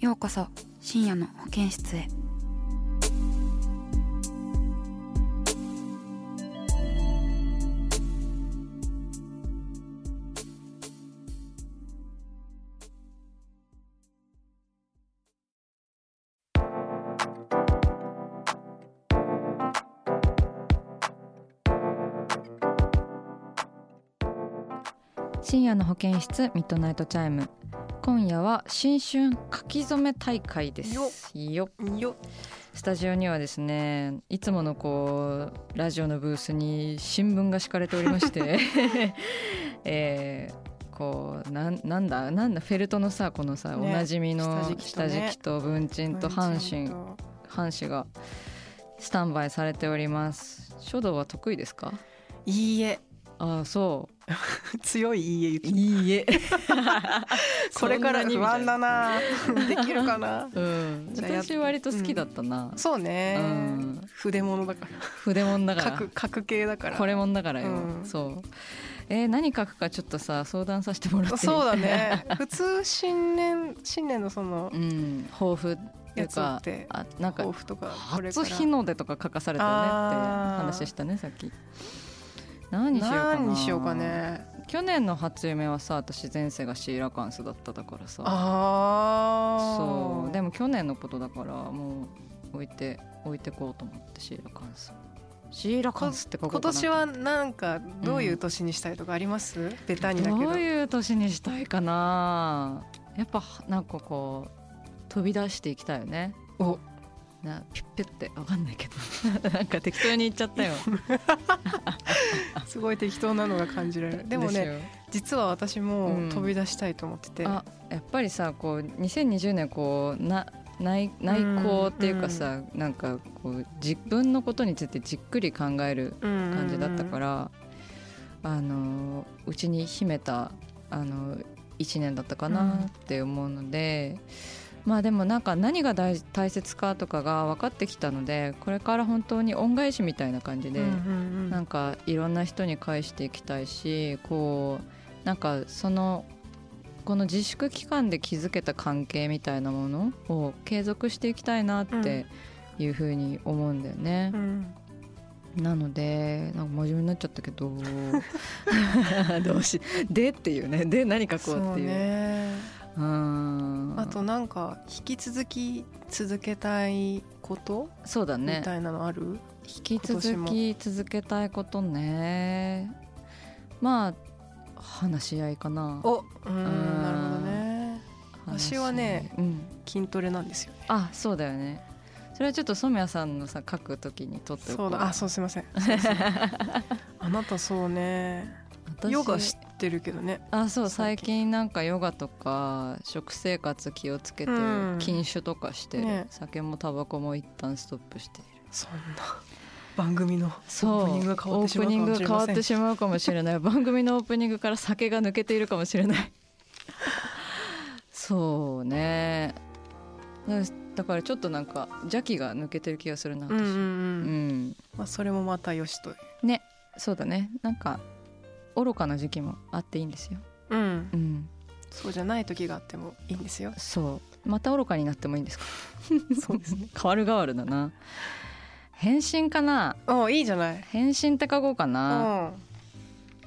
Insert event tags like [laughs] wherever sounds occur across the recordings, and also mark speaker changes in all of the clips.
Speaker 1: ようこそ深夜の保健室へ。
Speaker 2: 深夜の保健室ミッドナイトチャイム。今夜は新春書き初め大会です。
Speaker 3: よ
Speaker 2: よ
Speaker 3: よ
Speaker 2: スタジオにはですねいつものこうラジオのブースに新聞が敷かれておりまして [laughs] えーこうなんなんだなんだフェルトのさこのさ、
Speaker 3: ね
Speaker 2: おなじみの
Speaker 3: 下敷きと
Speaker 2: 文鎮と半紙半紙がスタンバイされております。書道は得意ですか？
Speaker 3: いいえ。
Speaker 2: ああそ [laughs]
Speaker 3: 強いいいえ言って。
Speaker 2: ういいえ。[laughs]
Speaker 3: これから不安だ
Speaker 2: な。
Speaker 3: なできるかな？
Speaker 2: うん。私割と好きだったな、
Speaker 3: そうね、
Speaker 2: うん。
Speaker 3: 筆物だか
Speaker 2: 筆もんだから。
Speaker 3: ら書く系だから。
Speaker 2: これもんだからよ、
Speaker 3: うん。
Speaker 2: そう。えー何書くかちょっとさ相談させてもらって
Speaker 3: そうだね。[laughs] 普通新年新年のその
Speaker 2: うん。抱負っていか
Speaker 3: って
Speaker 2: あなんか
Speaker 3: 抱負とか
Speaker 2: 初
Speaker 3: ら。
Speaker 2: 日の出とか書かされたよねって話したねさっき何にしようかな。
Speaker 3: 何にしようかね。
Speaker 2: 去年の初夢はさ私前世がシーラカンスだっただからさ。
Speaker 3: ああ
Speaker 2: そう。でも去年のことだからもう置いて置いてこうと思ってシーラカンス。シーラカンスって書こ
Speaker 3: 今年はなんかどういう年にしたいとかあります、ベタにだけど。
Speaker 2: どういう年にしたいかな。やっぱなんかこう飛び出していきたいよね。
Speaker 3: お
Speaker 2: なピュッピュってわかんないけど。[laughs] なんか適当に言っちゃったよ。[laughs]
Speaker 3: すごい適当なのが感じられる。でもね
Speaker 2: ね
Speaker 3: 実は私も
Speaker 2: うん。
Speaker 3: 飛び出したいと思ってて、
Speaker 2: あやっぱりさこう2020年こうな内内向っていうかさ、なんかこう自分のことについてじっくり考える感
Speaker 3: 感
Speaker 2: じだったから、あのうちに秘めたあの1年だったかなって思うので、まあでもなんか何が大大切かとかが分かってきたのでこれから本当に恩返しみたいな感じで、なんかいろんな人に返していきたいしこうなんかそのこの自粛期間で築けた関係みたいなものを継続していきたいなっていうふうに思うんだよね。なのでなんか真面目になっちゃったけど [laughs] どうしでっていうね。で何書こうっていう
Speaker 3: あとなんか引き続き続けたいこと、
Speaker 2: そうだね。
Speaker 3: みたいなのある？
Speaker 2: 引き続き続けたいことね。まあ話し合いかな。
Speaker 3: おうん
Speaker 2: ん
Speaker 3: なるほどね。私はね
Speaker 2: うん、
Speaker 3: 筋トレなんですよね。
Speaker 2: あそうだよね。それはちょっと染谷さんのさ書くときに撮って
Speaker 3: そうだ。あそうすいません。[laughs] あなたそうね。
Speaker 2: 私
Speaker 3: ヨガ知ってるけどね。
Speaker 2: あそう最
Speaker 3: 最近
Speaker 2: 近なんかヨガとか食生活気をつけて
Speaker 3: うん。
Speaker 2: 禁酒とかしてる、
Speaker 3: ね。
Speaker 2: 酒もタバコも一旦ストップしている。
Speaker 3: そんな番組のオープニングが変わってしまうかもしれません。
Speaker 2: オープニング変わってしまうかもしれない。番組のオープニングから酒が抜けているかもしれない。そうね。だだからちょっとなんか邪気が抜けてる気がするな私。
Speaker 3: うんうんうん、
Speaker 2: うん。
Speaker 3: まあ、それもまたよしと
Speaker 2: ね。そうだね。なんか愚かな時期もあっていいんですよ。
Speaker 3: うん。
Speaker 2: うん。
Speaker 3: そうじゃない時があってもいいんですよ。
Speaker 2: そう。また愚かになってもいいんですか？[laughs]
Speaker 3: そうですね。
Speaker 2: 変わる変わるだな。変身かな？
Speaker 3: おいいじゃない。
Speaker 2: 変身って書こうかな。
Speaker 3: うん。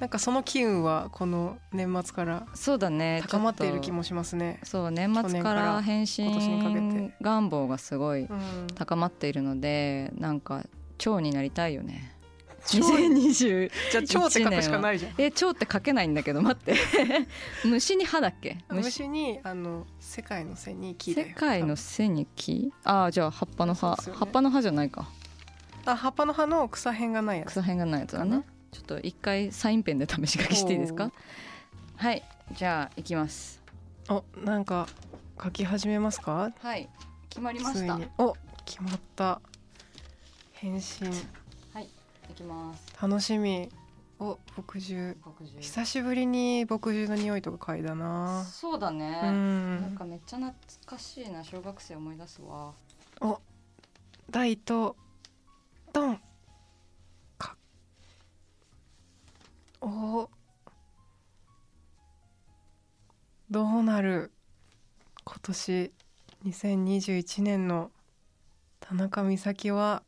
Speaker 3: なんかその機運はこの年末から
Speaker 2: そうだね。
Speaker 3: 高まっている気もしますね。
Speaker 2: そう年末か
Speaker 3: ら
Speaker 2: ら返
Speaker 3: 今年にかけ
Speaker 2: 信
Speaker 3: て
Speaker 2: 願望がすごい
Speaker 3: うん、
Speaker 2: 高まっているのでなんか蝶になりたいよね。
Speaker 3: 蝶
Speaker 2: 2020
Speaker 3: じゃあ超って書くしかないじゃん。
Speaker 2: え蝶って書けないんだけど待って。[laughs] 虫に歯だっけ？虫。
Speaker 3: 虫にあの世界の背に木
Speaker 2: 世界の背に木？ああじゃあ葉っぱの葉、
Speaker 3: ね。
Speaker 2: 葉っぱの葉じゃないか。
Speaker 3: あ葉っぱの葉の草辺がないやつ。
Speaker 2: 草辺がないやつだね。ちょっと一回サインペンで試し書きしていいですか？はいじゃあいきます。
Speaker 3: おなんか書き始めますか？
Speaker 2: はい決まりました。
Speaker 3: に。お決まった。返信。
Speaker 2: いきます。
Speaker 3: 楽しみ。お牧汁久しぶりに牧汁の匂いとか嗅いだな。
Speaker 2: そうだね、
Speaker 3: う
Speaker 2: なん
Speaker 3: ん
Speaker 2: かめっちゃ懐かしいな。小学生思い出すわ。
Speaker 3: 大とドン。か。お。どうなる。今年。2021年の田中美咲は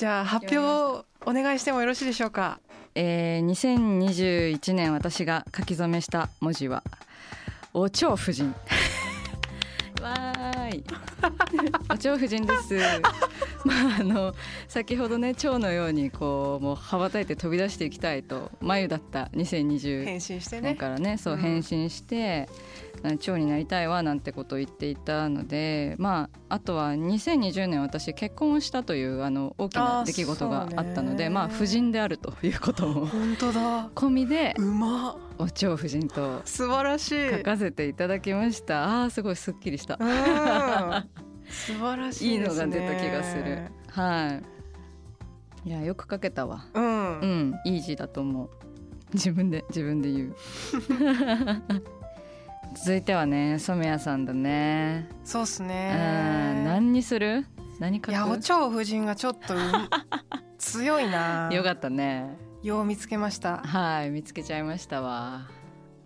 Speaker 3: じゃあ発表をお願いしてもよろしいでしょうか？
Speaker 2: えー、2021年私が書き初めした文字はお蝶夫人。[laughs] わーい。[laughs] お蝶夫人です。[laughs] まああの先ほどね蝶のようにこうもう羽ばたいて飛び出していきたいと眉だった2020
Speaker 3: 返信してね。
Speaker 2: 年からねそう
Speaker 3: うん。
Speaker 2: 変身して、蝶になりたいわなんてことを言っていたのでまああとは2020年私結婚をしたというあの大きな出来事があったのでまあ夫人であるということも
Speaker 3: 本当だ。
Speaker 2: 込みで
Speaker 3: うまっ。
Speaker 2: お蝶夫人と
Speaker 3: 素晴らしい。
Speaker 2: 書かせていただきました。あーすごいすっきりした。
Speaker 3: うん素晴らし
Speaker 2: いい
Speaker 3: いですね。
Speaker 2: のが出た気がする。はい。いやよく書けたわ。
Speaker 3: うん、
Speaker 2: うん。いい字だと思う。自分で自分で言う。[laughs] 続いてはね染谷さんだね。
Speaker 3: そうっす
Speaker 2: うん。
Speaker 3: ね
Speaker 2: 何にする？何書く？
Speaker 3: いやお蝶夫人がちょっとうん [laughs] 強いな。
Speaker 2: よかったね。
Speaker 3: よう見つけました。
Speaker 2: はい見つけちゃいましたわ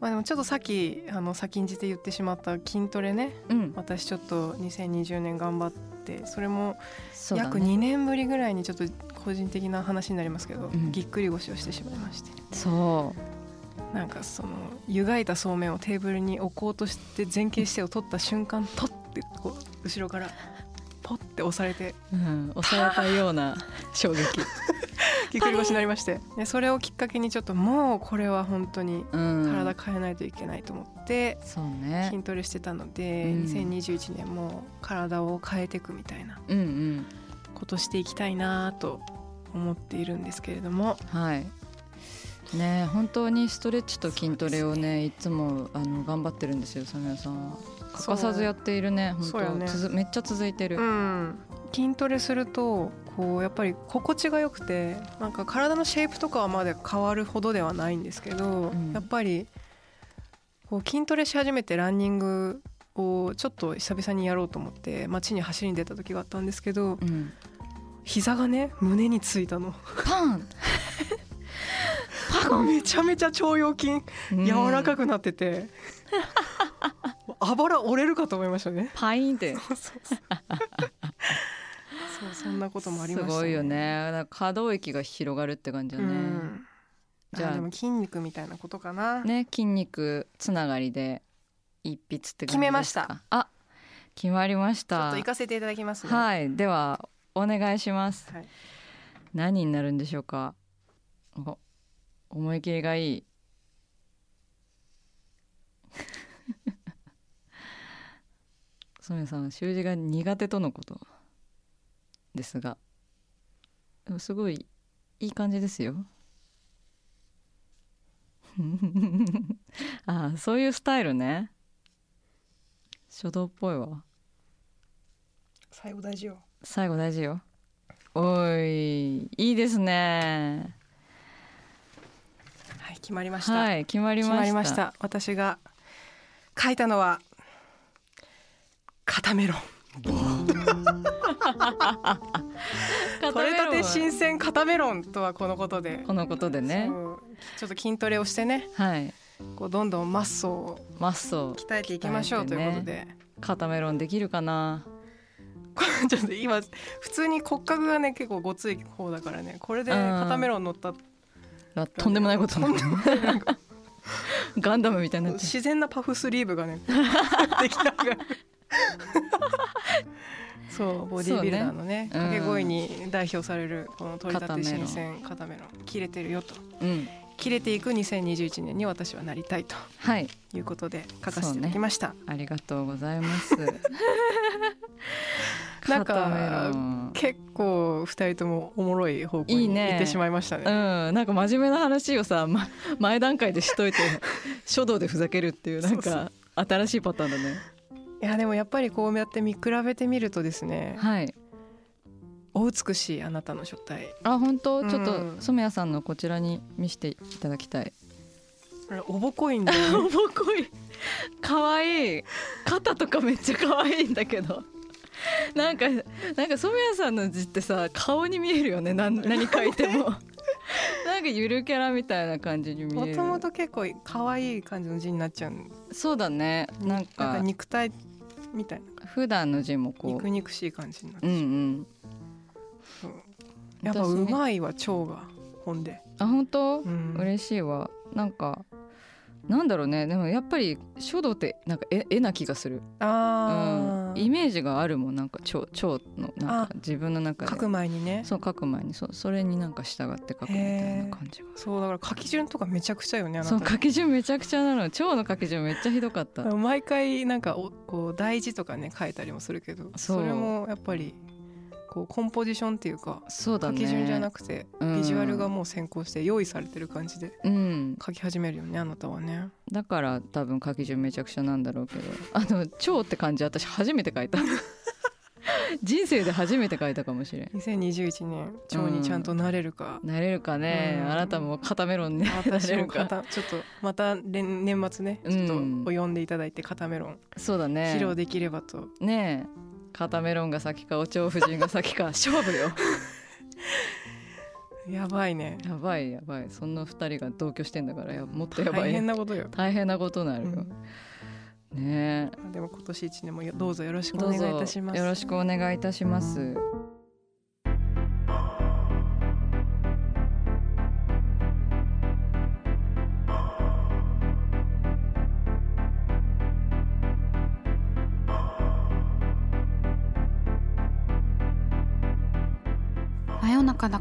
Speaker 3: まあでもちょっとさっきあの先んじて言ってしまった筋トレね。
Speaker 2: うん。
Speaker 3: 私ちょっと2020年頑張ってそれも約
Speaker 2: そうだね。
Speaker 3: 2年ぶりぐらいにちょっと個人的な話になりますけど、
Speaker 2: うん。
Speaker 3: ぎっくり腰をしてしまいまして。
Speaker 2: そう。
Speaker 3: なんかその湯がいたそうめんをテーブルに置こうとして前傾姿勢を取った瞬間とってこう後ろからポッて押されて
Speaker 2: うん、押されたような衝撃、[laughs]
Speaker 3: ぎっくり腰になりまして。でそれをきっかけにちょっともうこれは本当に
Speaker 2: うん、
Speaker 3: 体変えないといけないと思って
Speaker 2: そうね。
Speaker 3: 筋トレしてたので、
Speaker 2: うん。
Speaker 3: 2021年も体を変えていくみたいな
Speaker 2: うんうん。
Speaker 3: ことしていきたいなと思っているんですけれども。
Speaker 2: はいね本当にストレッチと筋トレをねいつもあの頑張ってるんですよサミヤさんは。欠かさずやっているね本当。つづめっちゃ続いてる、
Speaker 3: うん、筋トレするとこうやっぱり心地が良くてなんか体のシェイプとかはまだ変わるほどではないんですけど、
Speaker 2: うん。
Speaker 3: やっぱりこう筋トレし始めてランニングをちょっと久々にやろうと思って街に走りに出た時があったんですけど
Speaker 2: うん、
Speaker 3: 膝がね胸についたの。
Speaker 2: パン
Speaker 3: めちゃめちゃ腸腰筋柔らか
Speaker 2: く
Speaker 3: くなってて、あばら折れるかと思いましたね。
Speaker 2: パインって。
Speaker 3: そうそう。そうそうそんなこともあり
Speaker 2: す
Speaker 3: ました
Speaker 2: ごいよね。可動域が広がるって感じだね、
Speaker 3: うん。
Speaker 2: じゃあ
Speaker 3: あでも筋肉みたいなことかな、
Speaker 2: ね筋肉つながりで一筆って
Speaker 3: 決めました。
Speaker 2: あ決まりまし
Speaker 3: ちょったと行かせていただきますね。
Speaker 2: はい。ではお願いします。
Speaker 3: はい。
Speaker 2: 何になるんでしょうか？お思い切りがいい。染谷さん習字が苦手とのこと。ですがすごいいい感じですよ。[laughs] ああそういうスタイルね。書道っぽいわ。
Speaker 3: 最後大事よ。
Speaker 2: 最後大事よ。おいいいですね。
Speaker 3: はい決まりました、
Speaker 2: はい決まりました。
Speaker 3: 決まりました。私が書いたのは肩メロン取れたて新鮮肩メロンとはこのことで。
Speaker 2: このことでね。
Speaker 3: ちょっと筋トレをしてね。
Speaker 2: はい。
Speaker 3: こうどんどんマッソを
Speaker 2: マッソ。
Speaker 3: 鍛えていきましょうということで、
Speaker 2: 肩メロンできるかな。[laughs]
Speaker 3: ちょっと今普通に骨格がね結構ごつい方だからね。これで肩メロン乗った
Speaker 2: あとんでもないことになってガンダムみたいになってる。
Speaker 3: 自然なパフスリーブがね [laughs] できたがそうボディービルダーのね
Speaker 2: そうね。
Speaker 3: け声に代表されるこの取り立て新鮮肩メロン切れてるよと。
Speaker 2: うん。
Speaker 3: 切れていく2021年に私はなりたいと。
Speaker 2: はい。
Speaker 3: いうことで書かせていただきました、
Speaker 2: ありがとうございます。[laughs]
Speaker 3: なんか結構二人ともおもろい方向に行ってしまいましたね。
Speaker 2: うん、なんか真面目な話をさ、ま、前段階でしといて書道でふざけるっていうなんか新しいパターンだね。
Speaker 3: いやでもやっぱりこうやって見比べてみるとですね
Speaker 2: はい。
Speaker 3: お美しいあなたの書体。
Speaker 2: あ本当、
Speaker 3: うん。
Speaker 2: ちょっと染谷さんのこちらに見せていただきたい。
Speaker 3: おぼこいんだよね。[laughs]
Speaker 2: おぼこい。可愛い。肩とかめっちゃ可愛いんだけど [laughs] なんかなんか染谷さんの字ってさ顔に見えるよね。なん [laughs] 何書いても。[laughs] なんかゆるキャラみたいな感じに見える。
Speaker 3: もともと結構可愛い感じの字になっちゃう
Speaker 2: そうだね。なんか
Speaker 3: か肉体みたいな。
Speaker 2: 普段の字もこ
Speaker 3: 肉肉しい感じになっ
Speaker 2: う。うん
Speaker 3: て
Speaker 2: う。ん
Speaker 3: やっぱ
Speaker 2: 私
Speaker 3: うまいわ腸が本で、
Speaker 2: あ本当、
Speaker 3: うん。
Speaker 2: 嬉しいわ。なんかなんだろうね。でもやっぱり書道ってなんか絵絵な気がする、うん、
Speaker 3: あー
Speaker 2: イメージがあるもんなんか蝶蝶のなん
Speaker 3: あ
Speaker 2: か自分の中で。
Speaker 3: 書く前にね。
Speaker 2: そう書く前に。そうそれになんか従って書くみたいな感じが。
Speaker 3: そうだから書き順とかめちゃくちゃよね
Speaker 2: そう書き順めちゃくちゃなの。蝶の書き順めっちゃひどかった。
Speaker 3: 毎回なんかおこう大字とかね書いたりもするけど
Speaker 2: そ
Speaker 3: れもやっぱりこうコンポジションっていうか
Speaker 2: そうだね。
Speaker 3: 書き順じゃなくて
Speaker 2: うん。
Speaker 3: ビジュアルがもう先行して用意されてる感じで
Speaker 2: うん。
Speaker 3: 書き始めるよねあなたはね。
Speaker 2: だから多分書き順めちゃくちゃなんだろうけど。あの蝶って漢字私初めて書いた。[laughs] 人生で初めて書いたかもしれん。
Speaker 3: 2021年蝶にちゃんとなれるか、
Speaker 2: なれるかね、
Speaker 3: うん。
Speaker 2: あなたも肩メロンにな
Speaker 3: 私も
Speaker 2: れるか。
Speaker 3: 肩ちょっとまた年年末ねちょっと
Speaker 2: うん。
Speaker 3: お呼んでいただいて肩メロン
Speaker 2: そうだね。
Speaker 3: 披露できればと、
Speaker 2: ねえ肩メロンが先かお蝶夫人が先か勝負よ。[laughs]
Speaker 3: やばいね。
Speaker 2: やばいやばい。そんな二人が同居してんだからやもっとやば
Speaker 3: 大
Speaker 2: い
Speaker 3: 変なことよ、
Speaker 2: 大変なことになるよ、
Speaker 3: うん。
Speaker 2: ね
Speaker 3: でも今年一年もよどうぞよろし
Speaker 2: え
Speaker 3: くお願いいたします。
Speaker 2: よろしくお願いいたします